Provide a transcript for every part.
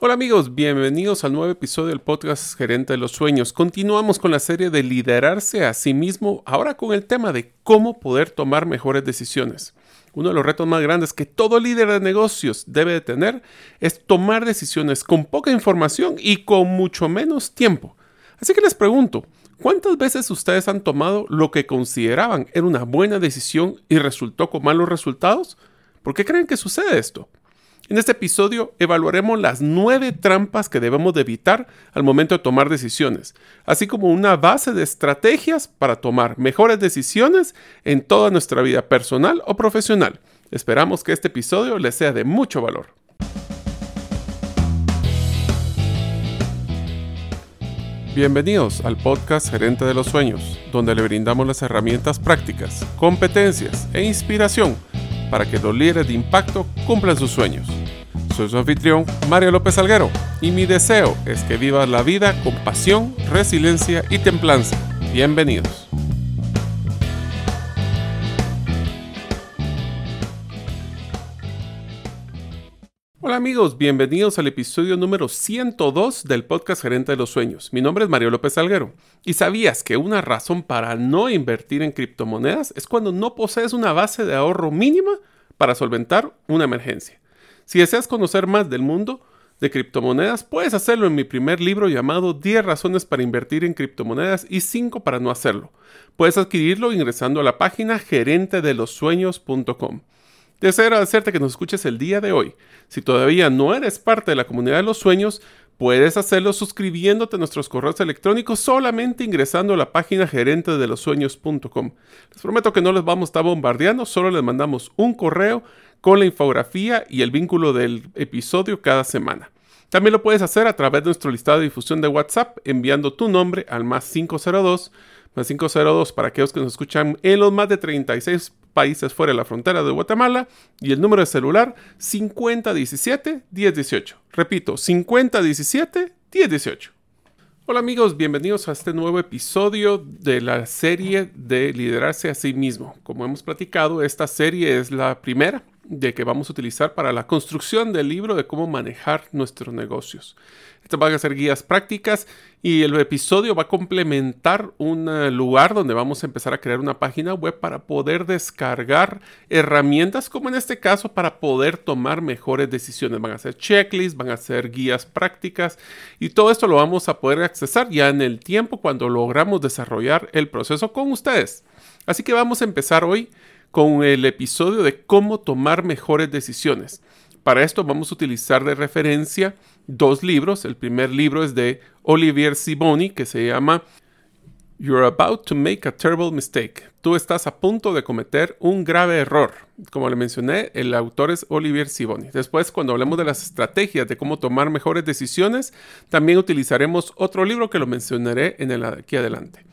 Hola amigos, bienvenidos al nuevo episodio del podcast Gerente de los Sueños. Continuamos con la serie de liderarse a sí mismo, ahora con el tema de cómo poder tomar mejores decisiones. Uno de los retos más grandes que todo líder de negocios debe de tener es tomar decisiones con poca información y con mucho menos tiempo. Así que les pregunto, ¿cuántas veces ustedes han tomado lo que consideraban era una buena decisión y resultó con malos resultados? ¿Por qué creen que sucede esto? En este episodio evaluaremos las nueve trampas que debemos de evitar al momento de tomar decisiones, así como una base de estrategias para tomar mejores decisiones en toda nuestra vida personal o profesional. Esperamos que este episodio les sea de mucho valor. Bienvenidos al podcast Gerente de los Sueños, donde le brindamos las herramientas prácticas, competencias e inspiración para que los líderes de impacto cumplan sus sueños. Soy su anfitrión, Mario López Alguero, y mi deseo es que vivas la vida con pasión, resiliencia y templanza. Bienvenidos. Amigos, bienvenidos al episodio número 102 del podcast Gerente de los Sueños. Mi nombre es Mario López Alguero. ¿Y sabías que una razón para no invertir en criptomonedas es cuando no posees una base de ahorro mínima para solventar una emergencia? Si deseas conocer más del mundo de criptomonedas, puedes hacerlo en mi primer libro llamado 10 razones para invertir en criptomonedas y 5 para no hacerlo. Puedes adquirirlo ingresando a la página gerentedelosueños.com. Deseo agradecerte que nos escuches el día de hoy. Si todavía no eres parte de la comunidad de los sueños, puedes hacerlo suscribiéndote a nuestros correos electrónicos solamente ingresando a la página gerentedelosueños.com. Les prometo que no les vamos a estar bombardeando, solo les mandamos un correo con la infografía y el vínculo del episodio cada semana. También lo puedes hacer a través de nuestro listado de difusión de WhatsApp enviando tu nombre al más 502, más 502 para aquellos que nos escuchan en los más de 36 países fuera de la frontera de Guatemala y el número de celular 5017-1018. Repito, 5017-1018. Hola amigos, bienvenidos a este nuevo episodio de la serie de liderarse a sí mismo. Como hemos platicado, esta serie es la primera de que vamos a utilizar para la construcción del libro de cómo manejar nuestros negocios. Estas van a ser guías prácticas y el episodio va a complementar un eh, lugar donde vamos a empezar a crear una página web para poder descargar herramientas como en este caso para poder tomar mejores decisiones. Van a ser checklists, van a ser guías prácticas y todo esto lo vamos a poder accesar ya en el tiempo cuando logramos desarrollar el proceso con ustedes. Así que vamos a empezar hoy con el episodio de cómo tomar mejores decisiones. Para esto vamos a utilizar de referencia dos libros. El primer libro es de Olivier Siboni que se llama You're about to make a terrible mistake. Tú estás a punto de cometer un grave error. Como le mencioné, el autor es Olivier Siboni. Después, cuando hablemos de las estrategias de cómo tomar mejores decisiones, también utilizaremos otro libro que lo mencionaré en aquí adelante.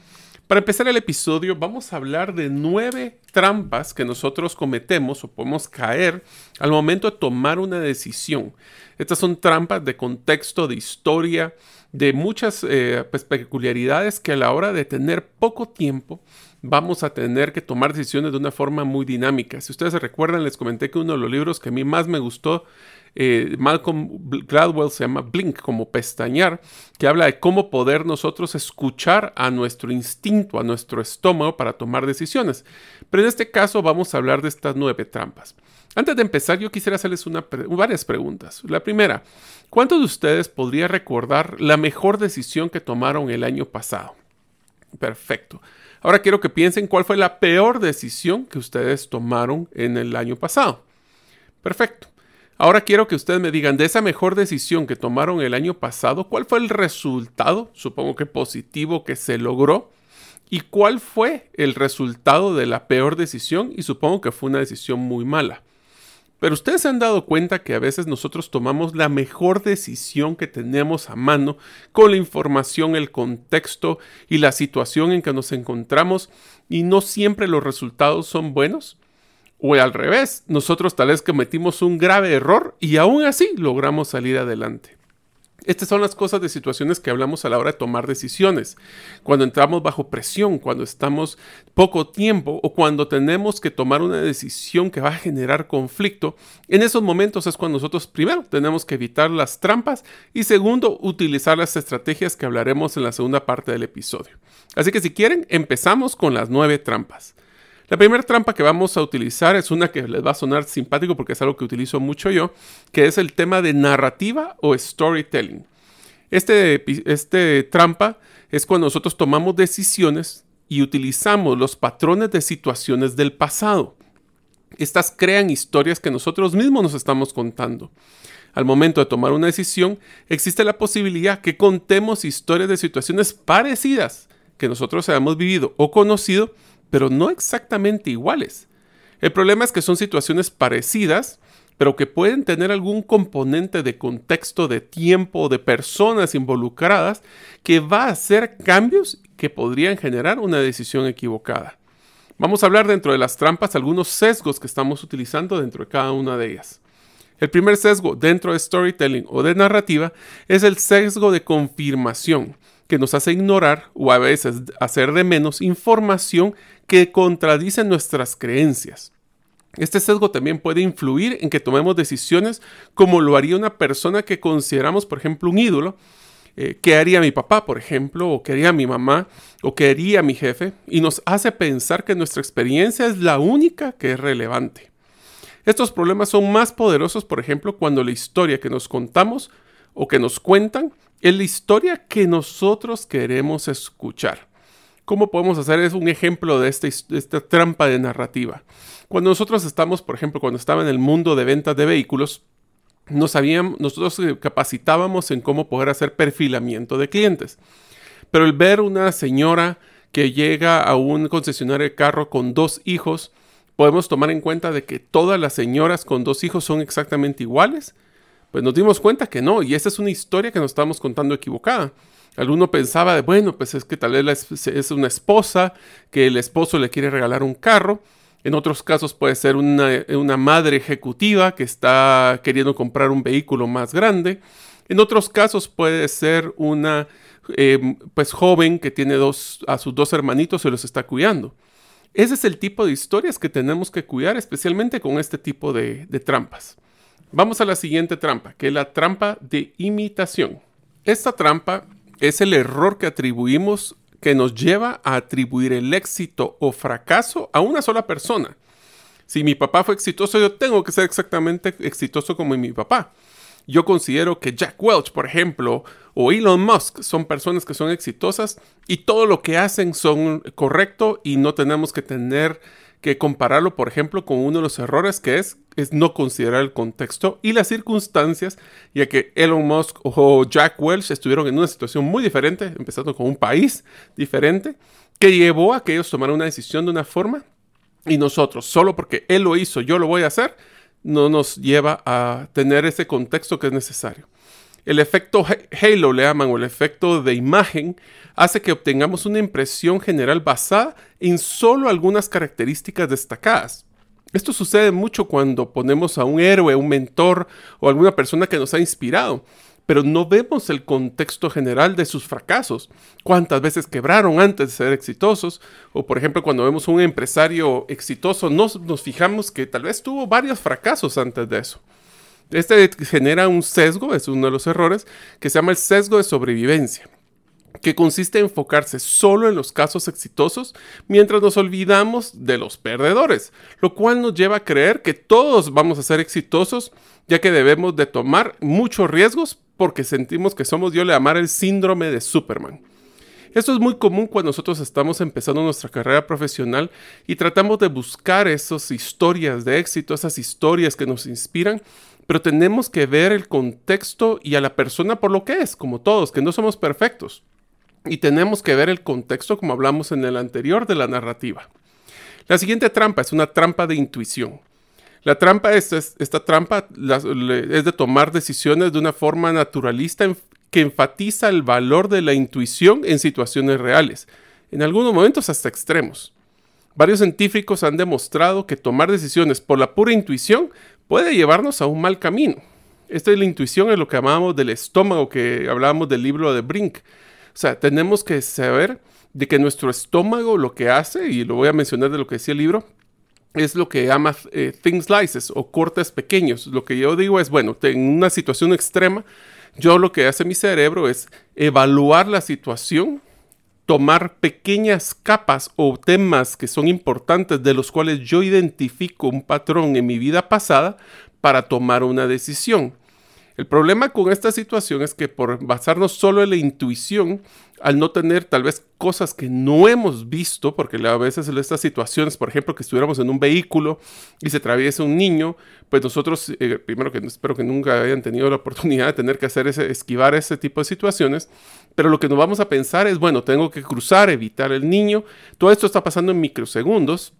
Para empezar el episodio vamos a hablar de nueve trampas que nosotros cometemos o podemos caer al momento de tomar una decisión. Estas son trampas de contexto, de historia, de muchas eh, pues, peculiaridades que a la hora de tener poco tiempo vamos a tener que tomar decisiones de una forma muy dinámica. Si ustedes se recuerdan, les comenté que uno de los libros que a mí más me gustó eh, Malcolm Gladwell se llama Blink, como pestañear, que habla de cómo poder nosotros escuchar a nuestro instinto, a nuestro estómago para tomar decisiones. Pero en este caso vamos a hablar de estas nueve trampas. Antes de empezar, yo quisiera hacerles varias preguntas. La primera, ¿cuántos de ustedes podría recordar la mejor decisión que tomaron el año pasado? Perfecto. Ahora quiero que piensen cuál fue la peor decisión que ustedes tomaron en el año pasado. Perfecto. Ahora quiero que ustedes me digan de esa mejor decisión que tomaron el año pasado, ¿cuál fue el resultado? Supongo que positivo que se logró. ¿Y cuál fue el resultado de la peor decisión? Y supongo que fue una decisión muy mala. Pero ustedes se han dado cuenta que a veces nosotros tomamos la mejor decisión que tenemos a mano con la información, el contexto y la situación en que nos encontramos y no siempre los resultados son buenos. O al revés, nosotros tal vez cometimos un grave error y aún así logramos salir adelante. Estas son las cosas de situaciones que hablamos a la hora de tomar decisiones. Cuando entramos bajo presión, cuando estamos poco tiempo o cuando tenemos que tomar una decisión que va a generar conflicto, en esos momentos es cuando nosotros primero tenemos que evitar las trampas y segundo utilizar las estrategias que hablaremos en la segunda parte del episodio. Así que si quieren, empezamos con las nueve trampas. La primera trampa que vamos a utilizar es una que les va a sonar simpático porque es algo que utilizo mucho yo, que es el tema de narrativa o storytelling. Este, este trampa es cuando nosotros tomamos decisiones y utilizamos los patrones de situaciones del pasado. Estas crean historias que nosotros mismos nos estamos contando. Al momento de tomar una decisión, existe la posibilidad que contemos historias de situaciones parecidas que nosotros hayamos vivido o conocido pero no exactamente iguales. El problema es que son situaciones parecidas, pero que pueden tener algún componente de contexto, de tiempo, de personas involucradas, que va a hacer cambios que podrían generar una decisión equivocada. Vamos a hablar dentro de las trampas algunos sesgos que estamos utilizando dentro de cada una de ellas. El primer sesgo dentro de storytelling o de narrativa es el sesgo de confirmación, que nos hace ignorar o a veces hacer de menos información que contradicen nuestras creencias. Este sesgo también puede influir en que tomemos decisiones como lo haría una persona que consideramos, por ejemplo, un ídolo. Eh, ¿Qué haría mi papá, por ejemplo? ¿O qué haría mi mamá? ¿O qué haría mi jefe? Y nos hace pensar que nuestra experiencia es la única que es relevante. Estos problemas son más poderosos, por ejemplo, cuando la historia que nos contamos o que nos cuentan la historia que nosotros queremos escuchar. ¿Cómo podemos hacer? Es un ejemplo de esta, trampa de narrativa. Cuando nosotros estamos, por ejemplo, cuando estaba en el mundo de ventas de vehículos, no sabíamos, nosotros capacitábamos en cómo poder hacer perfilamiento de clientes. Pero el ver una señora que llega a un concesionario de carro con dos hijos, podemos tomar en cuenta de que todas las señoras con dos hijos son exactamente iguales. Pues nos dimos cuenta que no, y esa es una historia que nos estamos contando equivocada. Alguno pensaba de, bueno, pues es que tal vez es una esposa, que el esposo le quiere regalar un carro. En otros casos puede ser una, madre ejecutiva que está queriendo comprar un vehículo más grande. En otros casos puede ser una eh, pues joven que tiene dos, a sus dos hermanitos y los está cuidando. Ese es el tipo de historias que tenemos que cuidar, especialmente con este tipo de trampas. Vamos a la siguiente trampa, que es la trampa de imitación. Esta trampa es el error que atribuimos que nos lleva a atribuir el éxito o fracaso a una sola persona. Si mi papá fue exitoso, yo tengo que ser exactamente exitoso como mi papá. Yo considero que Jack Welch, por ejemplo, o Elon Musk son personas que son exitosas y todo lo que hacen son correcto y no tenemos que tener que compararlo, por ejemplo, con uno de los errores que es, es no considerar el contexto y las circunstancias, ya que Elon Musk o Jack Welch estuvieron en una situación muy diferente, empezando con un país diferente, que llevó a que ellos tomaran una decisión de una forma y nosotros, solo porque él lo hizo, yo lo voy a hacer, no nos lleva a tener ese contexto que es necesario. El efecto halo le llaman o el efecto de imagen hace que obtengamos una impresión general basada en solo algunas características destacadas. Esto sucede mucho cuando ponemos a un héroe, un mentor o alguna persona que nos ha inspirado, pero no vemos el contexto general de sus fracasos, cuántas veces quebraron antes de ser exitosos, o por ejemplo cuando vemos un empresario exitoso, nos, nos fijamos que tal vez tuvo varios fracasos antes de eso. Este genera un sesgo, es uno de los errores, que se llama el sesgo de sobrevivencia que consiste en enfocarse solo en los casos exitosos mientras nos olvidamos de los perdedores, lo cual nos lleva a creer que todos vamos a ser exitosos ya que debemos de tomar muchos riesgos porque sentimos que somos, yo le llamar el síndrome de Superman. Esto es muy común cuando nosotros estamos empezando nuestra carrera profesional y tratamos de buscar esas historias de éxito, esas historias que nos inspiran, pero tenemos que ver el contexto y a la persona por lo que es, como todos, que no somos perfectos. Y tenemos que ver el contexto como hablamos en el anterior de la narrativa. La siguiente trampa es una trampa de intuición. La trampa es, esta trampa es de tomar decisiones de una forma naturalista que enfatiza el valor de la intuición en situaciones reales, en algunos momentos hasta extremos. Varios científicos han demostrado que tomar decisiones por la pura intuición puede llevarnos a un mal camino. Esta es la intuición, es lo que llamamos del estómago, que hablábamos del libro de Brink. O sea, tenemos que saber de que nuestro estómago lo que hace, y lo voy a mencionar de lo que decía el libro, es lo que llama eh, thin slices o cortes pequeños. Lo que yo digo es, bueno, en una situación extrema, yo lo que hace mi cerebro es evaluar la situación, tomar pequeñas capas o temas que son importantes de los cuales yo identifico un patrón en mi vida pasada para tomar una decisión. El problema con esta situación es que por basarnos solo en la intuición, al no tener tal vez cosas que no hemos visto, porque a veces en estas situaciones, por ejemplo, que estuviéramos en un vehículo y se atraviesa un niño, pues nosotros, eh, primero que espero que nunca hayan tenido la oportunidad de tener que hacer ese, esquivar ese tipo de situaciones, pero lo que nos vamos a pensar es, bueno, tengo que cruzar, evitar el niño, todo esto está pasando en microsegundos,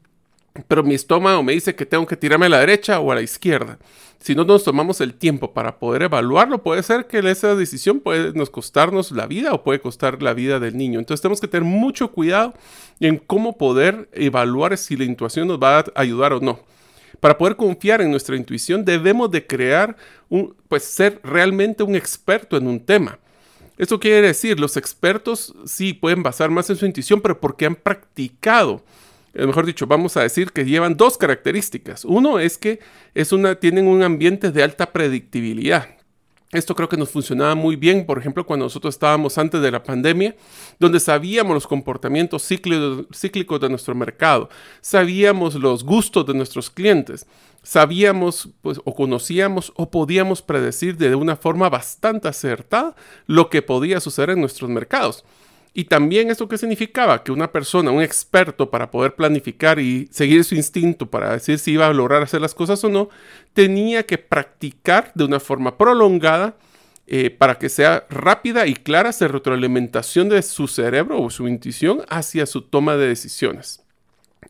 pero mi estómago me dice que tengo que tirarme a la derecha o a la izquierda. Si no nos tomamos el tiempo para poder evaluarlo, puede ser que esa decisión puede nos costarnos la vida o puede costar la vida del niño. Entonces tenemos que tener mucho cuidado en cómo poder evaluar si la intuición nos va a ayudar o no. Para poder confiar en nuestra intuición debemos de crear, pues ser realmente un experto en un tema. Esto quiere decir, los expertos sí pueden basar más en su intuición, pero porque han practicado eh, mejor dicho, vamos a decir que llevan dos características. Uno es que es una, tienen un ambiente de alta predictibilidad. Esto creo que nos funcionaba muy bien, por ejemplo, cuando nosotros estábamos antes de la pandemia, donde sabíamos los comportamientos cíclicos de nuestro mercado, sabíamos los gustos de nuestros clientes, sabíamos pues, o conocíamos o podíamos predecir de una forma bastante acertada lo que podía suceder en nuestros mercados. Y también eso que significaba que una persona, un experto para poder planificar y seguir su instinto para decir si iba a lograr hacer las cosas o no, tenía que practicar de una forma prolongada eh, para que sea rápida y clara esa retroalimentación de su cerebro o su intuición hacia su toma de decisiones.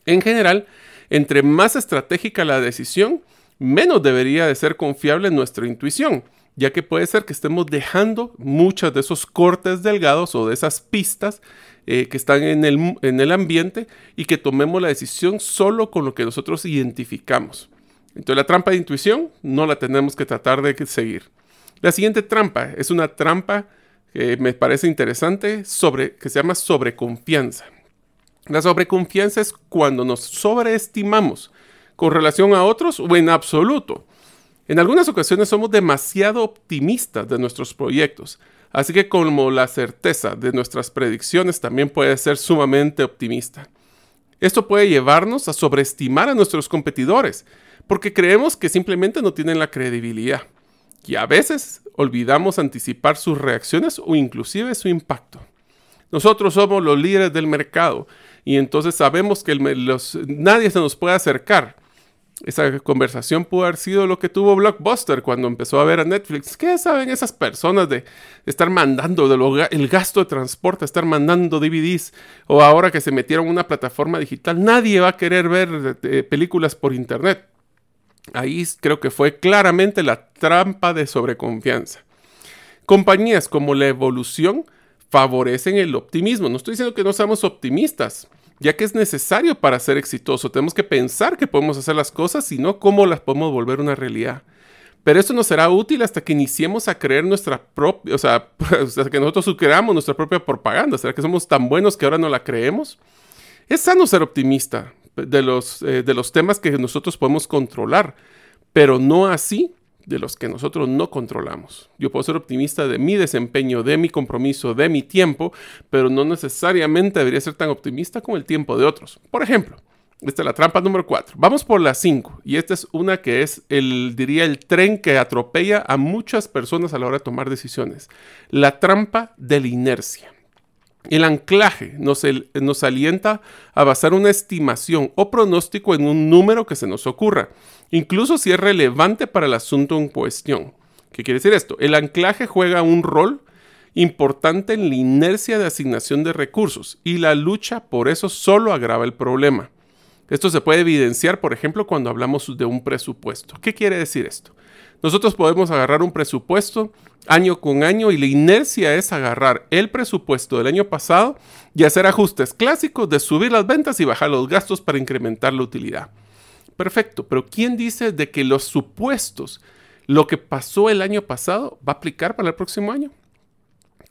En general, entre más estratégica la decisión, menos debería de ser confiable nuestra intuición ya que puede ser que estemos dejando muchos de esos cortes delgados o de esas pistas eh, que están en el, en el ambiente y que tomemos la decisión solo con lo que nosotros identificamos. Entonces la trampa de intuición no la tenemos que tratar de seguir. La siguiente trampa es una trampa que me parece interesante sobre, que se llama sobreconfianza. La sobreconfianza es cuando nos sobreestimamos con relación a otros o en absoluto. En algunas ocasiones somos demasiado optimistas de nuestros proyectos, así que como la certeza de nuestras predicciones también puede ser sumamente optimista. Esto puede llevarnos a sobreestimar a nuestros competidores, porque creemos que simplemente no tienen la credibilidad. Y a veces olvidamos anticipar sus reacciones o inclusive su impacto. Nosotros somos los líderes del mercado y entonces sabemos que nadie se nos puede acercar esa conversación pudo haber sido lo que tuvo Blockbuster cuando empezó a ver a Netflix. ¿Qué saben esas personas de estar mandando el gasto de transporte, estar mandando DVDs? O ahora que se metieron en una plataforma digital, nadie va a querer ver eh, películas por internet. Ahí creo que fue claramente la trampa de sobreconfianza. Compañías como la evolución favorecen el optimismo. No estoy diciendo que no seamos optimistas, ya que es necesario para ser exitoso. Tenemos que pensar que podemos hacer las cosas, sino cómo las podemos volver una realidad. Pero esto nos será útil hasta que iniciemos a creer nuestra propia, o sea, hasta que nosotros creamos nuestra propia propaganda. ¿Será que somos tan buenos que ahora no la creemos? Es sano ser optimista de los, eh, de los temas que nosotros podemos controlar, pero no así de los que nosotros no controlamos. Yo puedo ser optimista de mi desempeño, de mi compromiso, de mi tiempo, pero no necesariamente debería ser tan optimista como el tiempo de otros. Por ejemplo, esta es la trampa número 4. Vamos por la 5. Y esta es una que es el, diría, el tren que atropella a muchas personas a la hora de tomar decisiones. La trampa de la inercia. El anclaje nos, nos, alienta a basar una estimación o pronóstico en un número que se nos ocurra incluso si es relevante para el asunto en cuestión. ¿Qué quiere decir esto? El anclaje juega un rol importante en la inercia de asignación de recursos y la lucha por eso solo agrava el problema. Esto se puede evidenciar, por ejemplo, cuando hablamos de un presupuesto. ¿Qué quiere decir esto? Nosotros podemos agarrar un presupuesto año con año y la inercia es agarrar el presupuesto del año pasado y hacer ajustes clásicos de subir las ventas y bajar los gastos para incrementar la utilidad perfecto, pero ¿quién dice de que los supuestos lo que pasó el año pasado va a aplicar para el próximo año.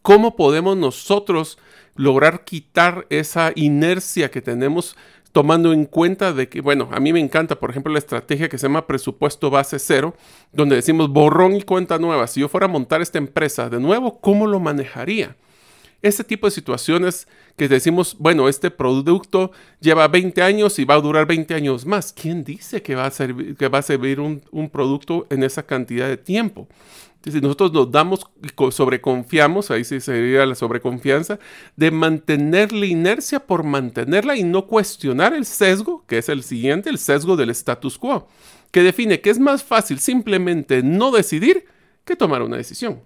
¿Cómo podemos nosotros lograr quitar esa inercia que tenemos tomando en cuenta de que, bueno, a mí me encanta, por ejemplo, la estrategia que se llama presupuesto base cero, donde decimos borrón y cuenta nueva. Si yo fuera a montar esta empresa de nuevo, ¿cómo lo manejaría? Este tipo de situaciones que decimos, bueno, este producto lleva 20 años y va a durar 20 años más. ¿Quién dice que va a servir, que va a servir un, un producto en esa cantidad de tiempo? Si nosotros nos damos, sobreconfiamos, ahí sí sería la sobreconfianza, de mantener la inercia por mantenerla y no cuestionar el sesgo, que es el siguiente, el sesgo del status quo, que define que es más fácil simplemente no decidir que tomar una decisión.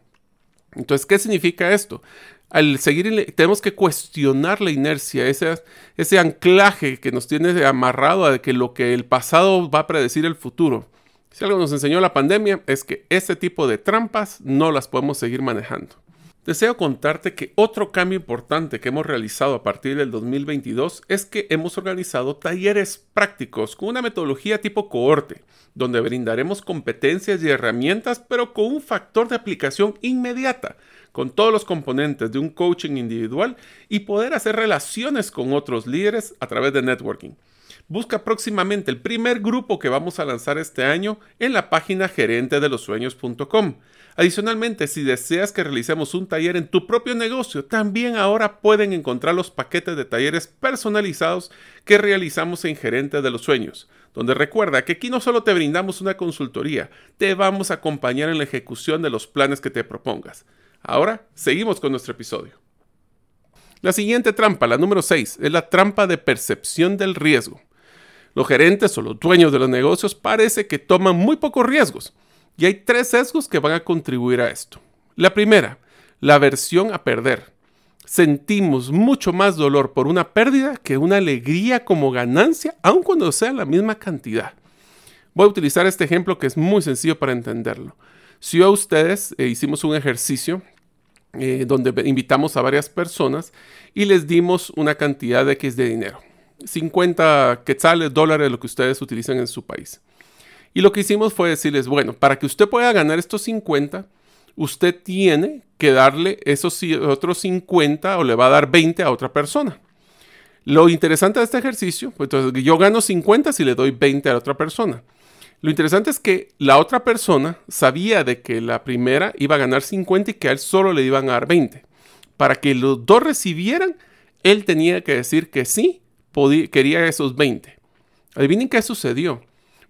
Entonces, ¿qué significa esto? Al seguir, tenemos que cuestionar la inercia, ese, anclaje que nos tiene amarrado a que lo que el pasado va a predecir el futuro. Si algo nos enseñó la pandemia es que ese tipo de trampas no las podemos seguir manejando. Deseo contarte que otro cambio importante que hemos realizado a partir del 2022 es que hemos organizado talleres prácticos con una metodología tipo cohorte, donde brindaremos competencias y herramientas pero con un factor de aplicación inmediata, con todos los componentes de un coaching individual y poder hacer relaciones con otros líderes a través de networking. Busca próximamente el primer grupo que vamos a lanzar este año en la página gerentedelosueños.com. Adicionalmente, si deseas que realicemos un taller en tu propio negocio, también ahora pueden encontrar los paquetes de talleres personalizados que realizamos en Gerente de los Sueños, donde recuerda que aquí no solo te brindamos una consultoría, te vamos a acompañar en la ejecución de los planes que te propongas. Ahora, seguimos con nuestro episodio. La siguiente trampa, la número 6, es la trampa de percepción del riesgo. Los gerentes o los dueños de los negocios parece que toman muy pocos riesgos. Y hay tres sesgos que van a contribuir a esto. La primera, la aversión a perder. Sentimos mucho más dolor por una pérdida que una alegría como ganancia, aun cuando sea la misma cantidad. Voy a utilizar este ejemplo que es muy sencillo para entenderlo. Si a ustedes eh, hicimos un ejercicio eh, donde invitamos a varias personas y les dimos una cantidad de X de dinero. 50 quetzales, dólares, lo que ustedes utilizan en su país. Y lo que hicimos fue decirles, bueno, para que usted pueda ganar estos 50, usted tiene que darle esos otros 50 o le va a dar 20 a otra persona. Lo interesante de este ejercicio, pues entonces yo gano 50 si le doy 20 a la otra persona. Lo interesante es que la otra persona sabía de que la primera iba a ganar 50 y que a él solo le iban a dar 20. Para que los dos recibieran, él tenía que decir que sí quería esos 20. Adivinen qué sucedió.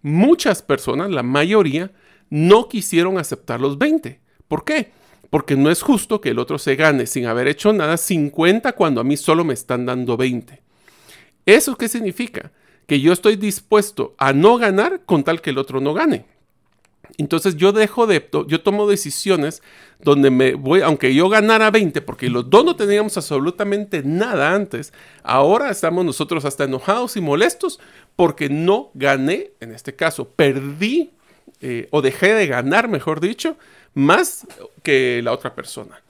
Muchas personas, la mayoría, no quisieron aceptar los 20. ¿Por qué? Porque no es justo que el otro se gane sin haber hecho nada 50 cuando a mí solo me están dando 20. ¿Eso qué significa? Que yo estoy dispuesto a no ganar con tal que el otro no gane. Entonces yo dejo de, yo tomo decisiones donde me voy, aunque yo ganara 20, porque los dos no teníamos absolutamente nada antes, ahora estamos nosotros hasta enojados y molestos porque no gané, en este caso, perdí eh, o dejé de ganar, mejor dicho, más que la otra persona.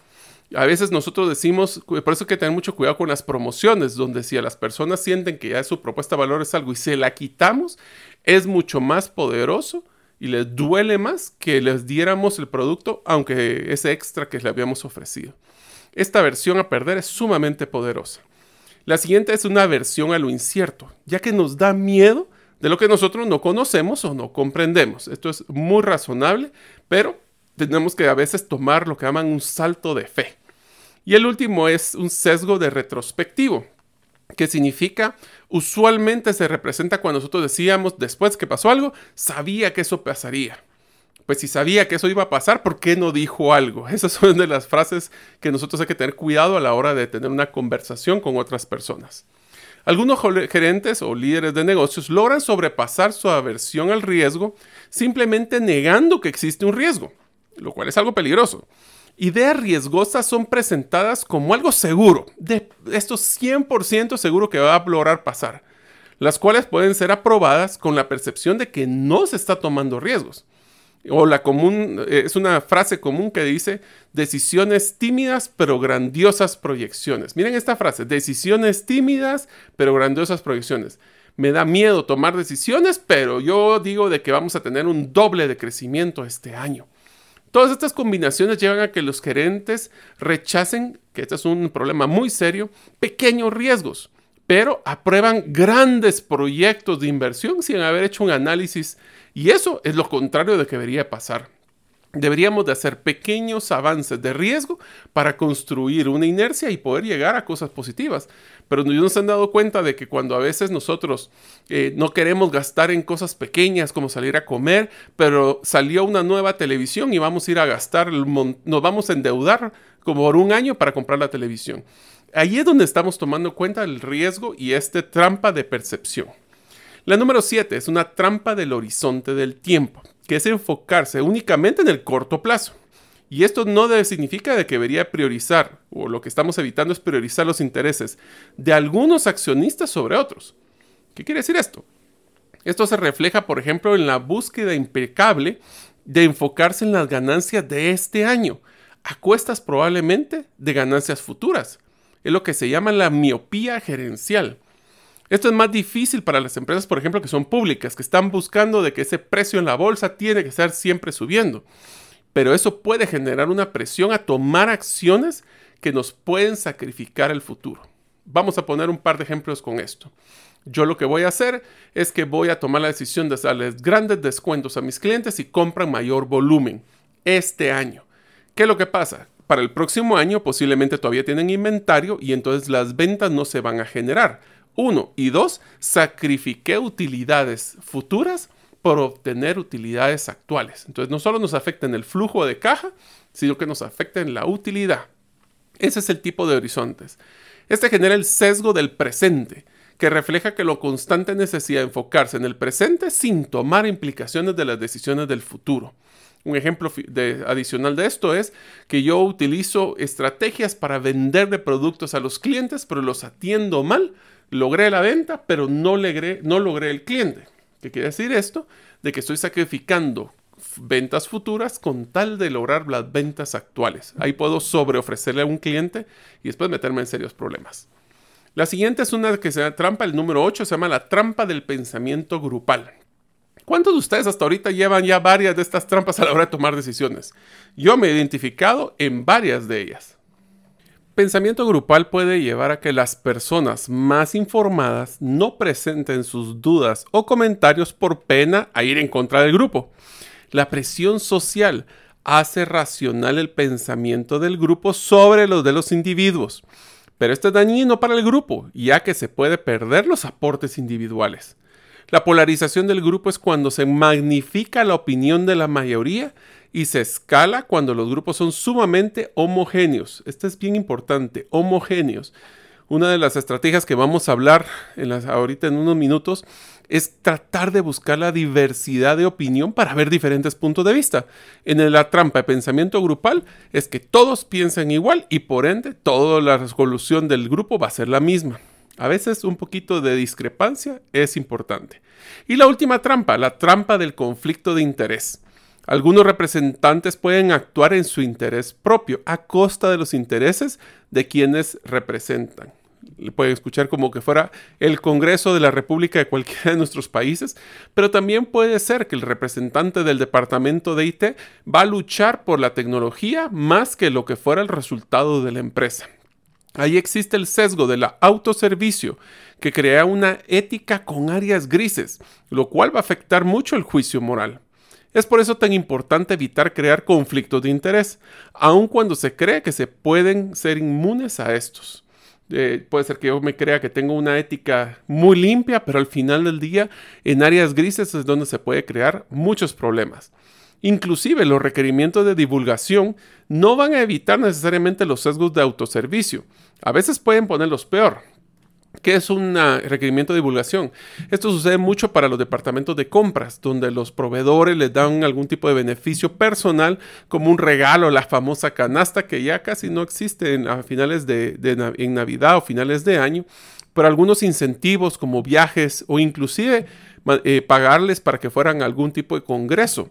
A veces nosotros decimos, por eso hay que tener mucho cuidado con las promociones, donde si a las personas sienten que ya su propuesta de valor es algo y se la quitamos, es mucho más poderoso y les duele más que les diéramos el producto, aunque ese extra que le habíamos ofrecido. Esta versión a perder es sumamente poderosa. La siguiente es una versión a lo incierto, ya que nos da miedo de lo que nosotros no conocemos o no comprendemos. Esto es muy razonable, pero tenemos que a veces tomar lo que llaman un salto de fe. Y el último es un sesgo de retrospectivo, que significa usualmente se representa cuando nosotros decíamos después que pasó algo, sabía que eso pasaría. Pues si sabía que eso iba a pasar, ¿por qué no dijo algo? Esas son de las frases que nosotros hay que tener cuidado a la hora de tener una conversación con otras personas. Algunos gerentes o líderes de negocios logran sobrepasar su aversión al riesgo simplemente negando que existe un riesgo, lo cual es algo peligroso. Ideas riesgosas son presentadas como algo seguro, de esto 100% seguro que va a lograr pasar, las cuales pueden ser aprobadas con la percepción de que no se está tomando riesgos. O la común, eh, es una frase común que dice decisiones tímidas pero grandiosas proyecciones. Miren esta frase, decisiones tímidas pero grandiosas proyecciones. me da miedo tomar decisiones, pero yo digo de que vamos a tener un doble de crecimiento este año. Todas estas combinaciones llevan a que los gerentes rechacen, que este es un problema muy serio, pequeños riesgos, pero aprueban grandes proyectos de inversión sin haber hecho un análisis y eso es lo contrario de que debería pasar. Deberíamos de hacer pequeños avances de riesgo para construir una inercia y poder llegar a cosas positivas. Pero no se han dado cuenta de que cuando a veces nosotros eh, no queremos gastar en cosas pequeñas como salir a comer, pero salió una nueva televisión y vamos a ir a gastar, nos vamos a endeudar como por un año para comprar la televisión. Ahí es donde estamos tomando cuenta del riesgo y esta trampa de percepción. La número 7 es una trampa del horizonte del tiempo que es enfocarse únicamente en el corto plazo. Y esto no significa de que debería priorizar, o lo que estamos evitando es priorizar los intereses de algunos accionistas sobre otros. ¿Qué quiere decir esto? Esto se refleja, por ejemplo, en la búsqueda impecable de enfocarse en las ganancias de este año, a cuestas probablemente de ganancias futuras. Es lo que se llama la miopía gerencial. Esto es más difícil para las empresas, por ejemplo, que son públicas, que están buscando de que ese precio en la bolsa tiene que estar siempre subiendo. Pero eso puede generar una presión a tomar acciones que nos pueden sacrificar el futuro. Vamos a poner un par de ejemplos con esto. Yo lo que voy a hacer es que voy a tomar la decisión de darles grandes descuentos a mis clientes y compran mayor volumen este año. ¿Qué es lo que pasa? Para el próximo año posiblemente todavía tienen inventario y entonces las ventas no se van a generar uno. Y dos, sacrifiqué utilidades futuras por obtener utilidades actuales. Entonces no solo nos afecta en el flujo de caja, sino que nos afecta en la utilidad. Ese es el tipo de horizontes. Este genera el sesgo del presente, que refleja que lo constante necesita enfocarse en el presente sin tomar implicaciones de las decisiones del futuro. Un ejemplo adicional de esto es que yo utilizo estrategias para vender de productos a los clientes, pero los atiendo mal logré la venta, pero no logré el cliente. ¿Qué quiere decir esto? De que estoy sacrificando ventas futuras con tal de lograr las ventas actuales. Ahí puedo sobreofrecerle a un cliente y después meterme en serios problemas. La siguiente es una que se llama trampa, el número 8, se llama la trampa del pensamiento grupal. ¿Cuántos de ustedes hasta ahorita llevan ya varias de estas trampas a la hora de tomar decisiones? Yo me he identificado en varias de ellas pensamiento grupal puede llevar a que las personas más informadas no presenten sus dudas o comentarios por pena a ir en contra del grupo. La presión social hace racional el pensamiento del grupo sobre los de los individuos. Pero esto es dañino para el grupo, ya que se puede perder los aportes individuales. La polarización del grupo es cuando se magnifica la opinión de la mayoría y se escala cuando los grupos son sumamente homogéneos. Esto es bien importante, homogéneos. Una de las estrategias que vamos a hablar en las, ahorita en unos minutos es tratar de buscar la diversidad de opinión para ver diferentes puntos de vista. En la trampa de pensamiento grupal es que todos piensan igual y por ende toda la resolución del grupo va a ser la misma. A veces un poquito de discrepancia es importante. Y la última trampa, la trampa del conflicto de interés. Algunos representantes pueden actuar en su interés propio a costa de los intereses de quienes representan. Pueden escuchar como que fuera el Congreso de la República de cualquiera de nuestros países, pero también puede ser que el representante del departamento de IT va a luchar por la tecnología más que lo que fuera el resultado de la empresa. Ahí existe el sesgo de la autoservicio, que crea una ética con áreas grises, lo cual va a afectar mucho el juicio moral. Es por eso tan importante evitar crear conflictos de interés, aun cuando se cree que se pueden ser inmunes a estos. Eh, puede ser que yo me crea que tengo una ética muy limpia, pero al final del día en áreas grises es donde se puede crear muchos problemas. Inclusive los requerimientos de divulgación no van a evitar necesariamente los sesgos de autoservicio. A veces pueden ponerlos peor, ¿Qué es un requerimiento de divulgación? Esto sucede mucho para los departamentos de compras, donde los proveedores les dan algún tipo de beneficio personal, como un regalo, la famosa canasta que ya casi no existe en, a finales de, en Navidad o finales de año, pero algunos incentivos como viajes o inclusive eh, pagarles para que fueran algún tipo de congreso.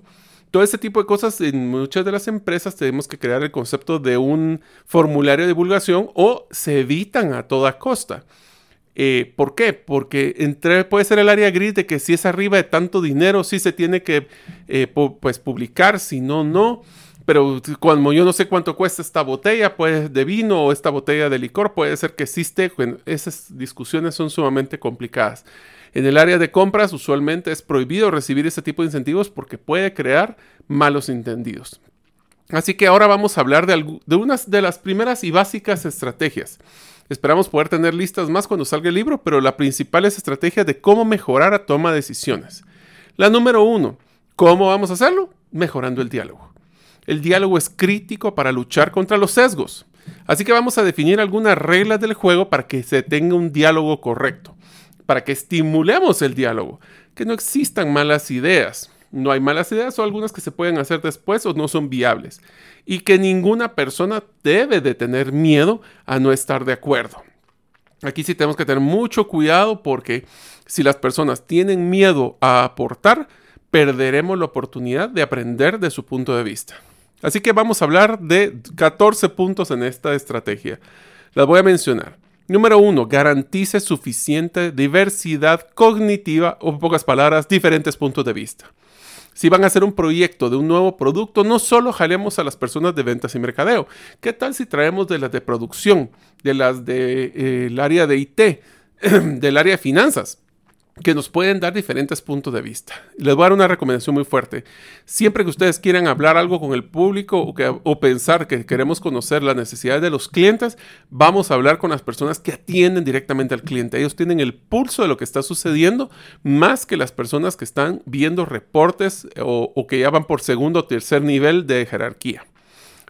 Todo ese tipo de cosas en muchas de las empresas tenemos que crear el concepto de un formulario de divulgación o se evitan a toda costa. Eh, ¿Por qué? Porque entre, puede ser el área gris de que si es arriba de tanto dinero, sí se tiene que eh, pues, publicar, si no, no. Pero cuando yo no sé cuánto cuesta esta botella pues, de vino o esta botella de licor, puede ser que existe. esas discusiones son sumamente complicadas. En el área de compras usualmente es prohibido recibir ese tipo de incentivos porque puede crear malos entendidos. Así que ahora vamos a hablar de, de unas de las primeras y básicas estrategias. Esperamos poder tener listas más cuando salga el libro, pero la principal es estrategia de cómo mejorar a toma de decisiones. La número uno, ¿cómo vamos a hacerlo? Mejorando el diálogo. El diálogo es crítico para luchar contra los sesgos. Así que vamos a definir algunas reglas del juego para que se tenga un diálogo correcto, para que estimulemos el diálogo, que no existan malas ideas. No hay malas ideas o algunas que se pueden hacer después o no son viables y que ninguna persona debe de tener miedo a no estar de acuerdo. Aquí sí tenemos que tener mucho cuidado porque si las personas tienen miedo a aportar, perderemos la oportunidad de aprender de su punto de vista. Así que vamos a hablar de 14 puntos en esta estrategia. Las voy a mencionar. Número uno, garantice suficiente diversidad cognitiva o en pocas palabras, diferentes puntos de vista si van a hacer un proyecto de un nuevo producto, no solo jalemos a las personas de ventas y mercadeo. ¿Qué tal si traemos de las de producción, de las del de, eh, área de IT, del área de finanzas? Que nos pueden dar diferentes puntos de vista. Les voy a dar una recomendación muy fuerte. Siempre que ustedes quieran hablar algo con el público o, pensar que queremos conocer las necesidades de los clientes, vamos a hablar con las personas que atienden directamente al cliente. Ellos tienen el pulso de lo que está sucediendo más que las personas que están viendo reportes o, o que ya van por segundo o tercer nivel de jerarquía.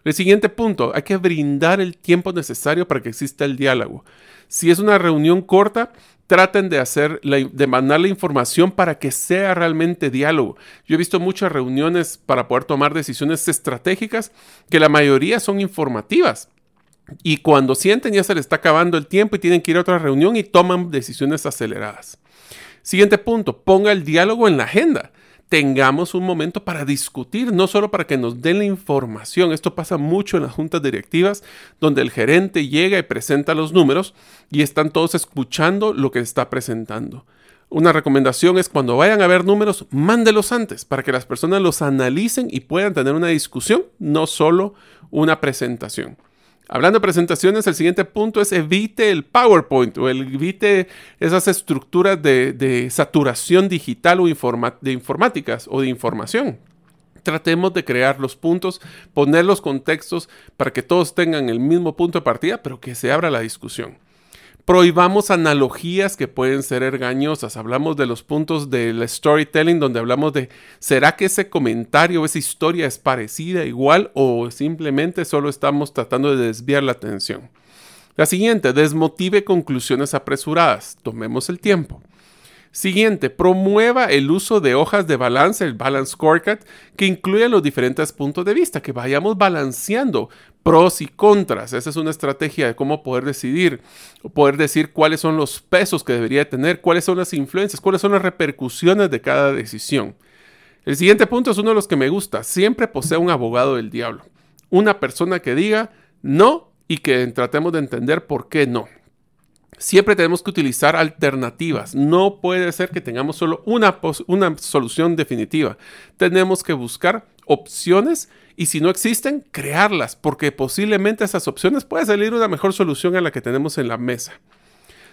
El siguiente punto, hay que brindar el tiempo necesario para que exista el diálogo. Si es una reunión corta, traten de hacer, de mandar la información para que sea realmente diálogo. Yo he visto muchas reuniones para poder tomar decisiones estratégicas que la mayoría son informativas. Y cuando sienten ya se les está acabando el tiempo y tienen que ir a otra reunión y toman decisiones aceleradas. Siguiente punto, ponga el diálogo en la agenda tengamos un momento para discutir, no solo para que nos den la información. Esto pasa mucho en las juntas directivas, donde el gerente llega y presenta los números y están todos escuchando lo que está presentando. Una recomendación es cuando vayan a ver números, mándelos antes para que las personas los analicen y puedan tener una discusión, no solo una presentación. Hablando de presentaciones, el siguiente punto es evite el PowerPoint o evite esas estructuras de, saturación digital o de informáticas o de información. Tratemos de crear los puntos, poner los contextos para que todos tengan el mismo punto de partida, pero que se abra la discusión. Prohibamos analogías que pueden ser engañosas. Hablamos de los puntos del storytelling donde hablamos de ¿será que ese comentario, esa historia es parecida, igual o simplemente solo estamos tratando de desviar la atención? La siguiente, desmotive conclusiones apresuradas. Tomemos el tiempo. Siguiente, promueva el uso de hojas de balance, el balance scorecard, que incluyan los diferentes puntos de vista, que vayamos balanceando pros y contras. Esa es una estrategia de cómo poder decidir, poder decir cuáles son los pesos que debería tener, cuáles son las influencias, cuáles son las repercusiones de cada decisión. El siguiente punto es uno de los que me gusta. Siempre posee un abogado del diablo. Una persona que diga no y que tratemos de entender por qué no. Siempre tenemos que utilizar alternativas. No puede ser que tengamos solo una, una solución definitiva. Tenemos que buscar opciones y si no existen, crearlas, porque posiblemente esas opciones puede salir una mejor solución a la que tenemos en la mesa.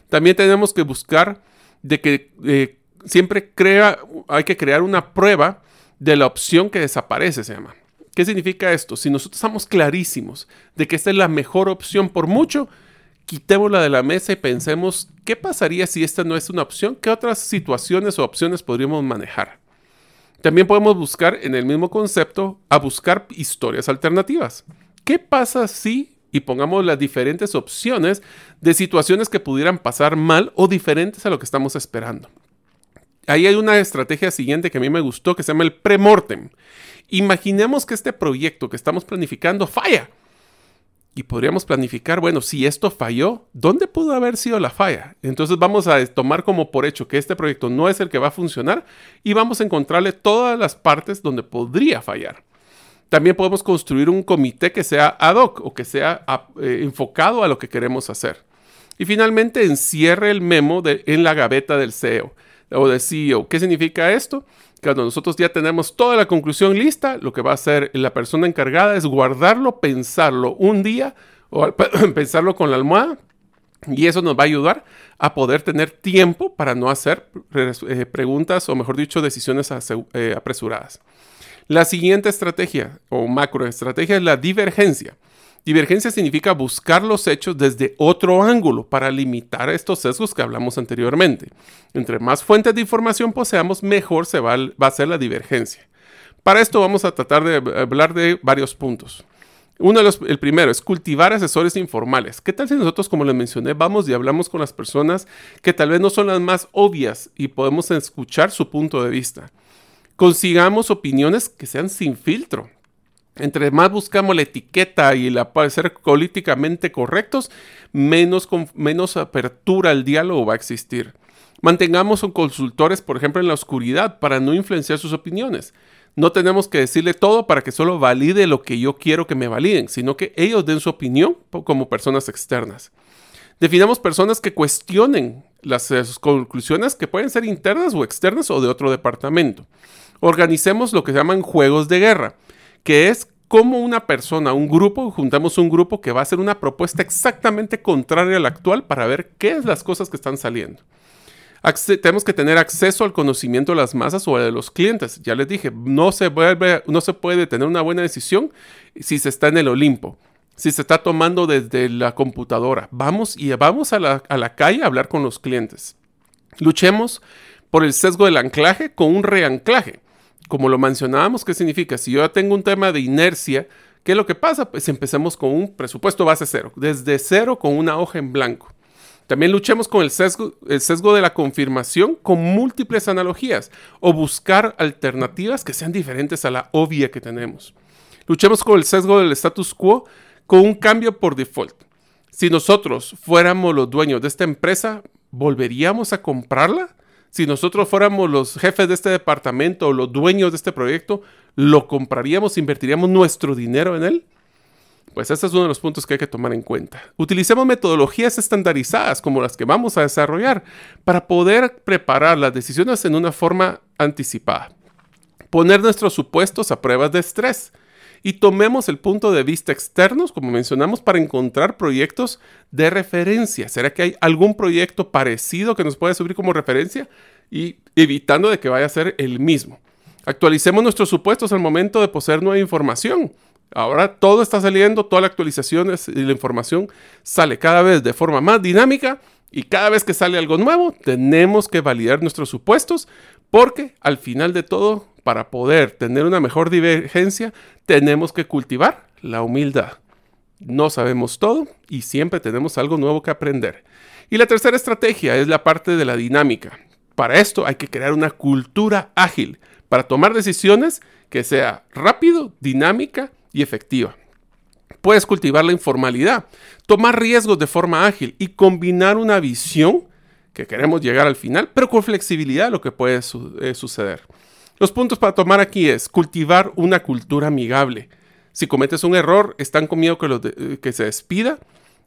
También tenemos que buscar de que eh, siempre crea, hay que crear una prueba de la opción que desaparece, se llama. ¿Qué significa esto? Si nosotros estamos clarísimos de que esta es la mejor opción por mucho, quitémosla de la mesa y pensemos qué pasaría si esta no es una opción, qué otras situaciones o opciones podríamos manejar. También podemos buscar en el mismo concepto a buscar historias alternativas. ¿Qué pasa si y pongamos las diferentes opciones de situaciones que pudieran pasar mal o diferentes a lo que estamos esperando? Ahí hay una estrategia siguiente que a mí me gustó que se llama el premortem. Imaginemos que este proyecto que estamos planificando falla y podríamos planificar, bueno, si esto falló, ¿dónde pudo haber sido la falla? Entonces vamos a tomar como por hecho que este proyecto no es el que va a funcionar y vamos a encontrarle todas las partes donde podría fallar. También podemos construir un comité que sea ad hoc o que sea eh, enfocado a lo que queremos hacer. Y finalmente, encierre el memo en la gaveta del CEO o del CEO. ¿Qué significa esto? Cuando nosotros ya tenemos toda la conclusión lista, lo que va a hacer la persona encargada es guardarlo, pensarlo un día o pensarlo con la almohada y eso nos va a ayudar a poder tener tiempo para no hacer eh, preguntas o mejor dicho decisiones eh, apresuradas. La siguiente estrategia o macroestrategia es la divergencia. Divergencia significa buscar los hechos desde otro ángulo para limitar estos sesgos que hablamos anteriormente. Entre más fuentes de información poseamos, mejor se va, a ser la divergencia. Para esto vamos a tratar de hablar de varios puntos. Uno de los, el primero es cultivar asesores informales. ¿Qué tal si nosotros, como les mencioné, vamos y hablamos con las personas que tal vez no son las más obvias y podemos escuchar su punto de vista? Consigamos opiniones que sean sin filtro. Entre más buscamos la etiqueta y la ser políticamente correctos, menos, menos apertura al diálogo va a existir. Mantengamos consultores, por ejemplo, en la oscuridad para no influenciar sus opiniones. No tenemos que decirle todo para que solo valide lo que yo quiero que me validen, sino que ellos den su opinión como personas externas. Definamos personas que cuestionen las conclusiones que pueden ser internas o externas o de otro departamento. Organicemos lo que se llaman juegos de guerra que es como una persona, un grupo, juntamos un grupo que va a hacer una propuesta exactamente contraria a la actual para ver qué es las cosas que están saliendo. tenemos que tener acceso al conocimiento de las masas o de los clientes. Ya les dije, no se, no se puede tener una buena decisión si se está en el Olimpo, si se está tomando desde la computadora. Vamos y vamos a la, a la calle a hablar con los clientes. Luchemos por el sesgo del anclaje con un reanclaje como lo mencionábamos, ¿qué significa? Si yo ya tengo un tema de inercia, ¿qué es lo que pasa? Pues empecemos con un presupuesto base cero, desde cero con una hoja en blanco. También luchemos con el sesgo, el sesgo de la confirmación con múltiples analogías o buscar alternativas que sean diferentes a la obvia que tenemos. Luchemos con el sesgo del status quo con un cambio por default. Si nosotros fuéramos los dueños de esta empresa, ¿volveríamos a comprarla? Si nosotros fuéramos los jefes de este departamento o los dueños de este proyecto, ¿lo compraríamos, invertiríamos nuestro dinero en él? Pues ese es uno de los puntos que hay que tomar en cuenta. Utilicemos metodologías estandarizadas como las que vamos a desarrollar para poder preparar las decisiones en una forma anticipada. Poner nuestros supuestos a pruebas de estrés y tomemos el punto de vista externos, como mencionamos, para encontrar proyectos de referencia. ¿Será que hay algún proyecto parecido que nos pueda subir como referencia? Y evitando de que vaya a ser el mismo. Actualicemos nuestros supuestos al momento de poseer nueva información. Ahora todo está saliendo, toda la actualización y la información sale cada vez de forma más dinámica y cada vez que sale algo nuevo tenemos que validar nuestros supuestos porque al final de todo para poder tener una mejor divergencia, tenemos que cultivar la humildad. No sabemos todo y siempre tenemos algo nuevo que aprender. Y la tercera estrategia es la parte de la dinámica. Para esto hay que crear una cultura ágil para tomar decisiones que sea rápido, dinámica y efectiva. Puedes cultivar la informalidad, tomar riesgos de forma ágil y combinar una visión que queremos llegar al final, pero con flexibilidad lo que puede eh, suceder. Los puntos para tomar aquí es cultivar una cultura amigable. Si cometes un error, están con miedo que, que se despida,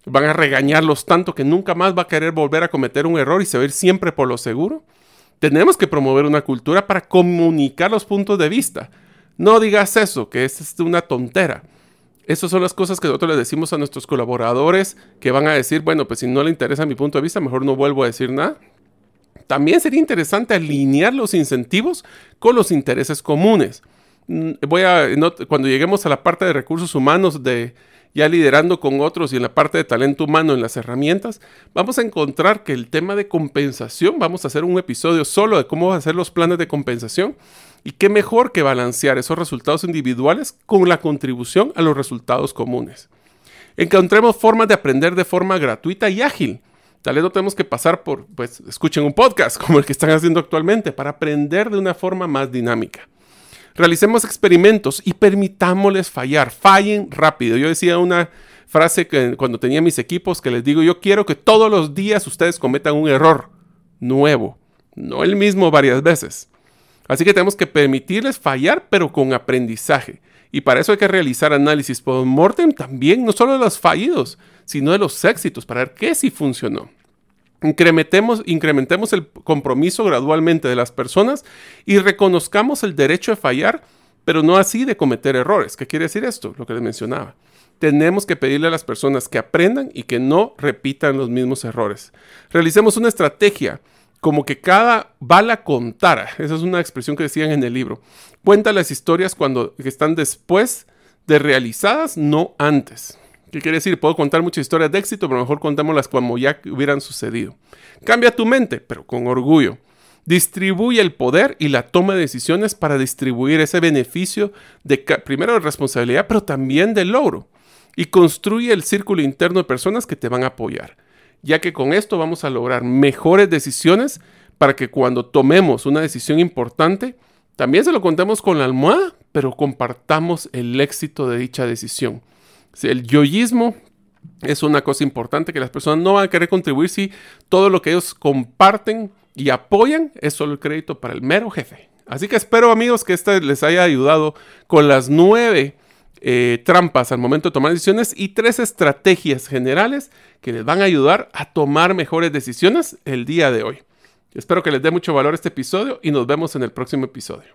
van a regañarlos tanto que nunca más va a querer volver a cometer un error y se va a ir siempre por lo seguro. Tenemos que promover una cultura para comunicar los puntos de vista. No digas eso, que es una tontera. Esas son las cosas que nosotros le decimos a nuestros colaboradores que van a decir, bueno, pues si no le interesa mi punto de vista, mejor no vuelvo a decir nada. También sería interesante alinear los incentivos con los intereses comunes. Mm, cuando lleguemos a la parte de recursos humanos, de ya liderando con otros y en la parte de talento humano en las herramientas, vamos a encontrar que el tema de compensación, vamos a hacer un episodio solo de cómo hacer los planes de compensación y qué mejor que balancear esos resultados individuales con la contribución a los resultados comunes. Encontremos formas de aprender de forma gratuita y ágil Tal vez no tenemos que pasar por, pues, escuchen un podcast como el que están haciendo actualmente para aprender de una forma más dinámica. Realicemos experimentos y permitámosles fallar. Fallen rápido. Yo decía una frase que cuando tenía mis equipos que les digo, yo quiero que todos los días ustedes cometan un error nuevo, no el mismo varias veces. Así que tenemos que permitirles fallar, pero con aprendizaje. Y para eso hay que realizar análisis post-mortem también, no solo de los fallidos, sino de los éxitos, para ver qué sí funcionó. Incrementemos, incrementemos el compromiso gradualmente de las personas y reconozcamos el derecho de fallar, pero no así de cometer errores. ¿Qué quiere decir esto? Lo que les mencionaba. Tenemos que pedirle a las personas que aprendan y que no repitan los mismos errores. Realicemos una estrategia como que cada bala contara. Esa es una expresión que decían en el libro. Cuenta las historias cuando están después de realizadas, no antes. ¿Qué quiere decir? Puedo contar muchas historias de éxito, pero mejor contémoslas como ya hubieran sucedido. Cambia tu mente, pero con orgullo. Distribuye el poder y la toma de decisiones para distribuir ese beneficio de primero de responsabilidad, pero también de logro. Y construye el círculo interno de personas que te van a apoyar ya que con esto vamos a lograr mejores decisiones para que cuando tomemos una decisión importante, también se lo contemos con la almohada, pero compartamos el éxito de dicha decisión. El yoísmo es una cosa importante que las personas no van a querer contribuir si todo lo que ellos comparten y apoyan es solo el crédito para el mero jefe. Así que espero amigos que esto les haya ayudado con las nueve eh, trampas al momento de tomar decisiones y tres estrategias generales que les van a ayudar a tomar mejores decisiones el día de hoy. Espero que les dé mucho valor este episodio y nos vemos en el próximo episodio.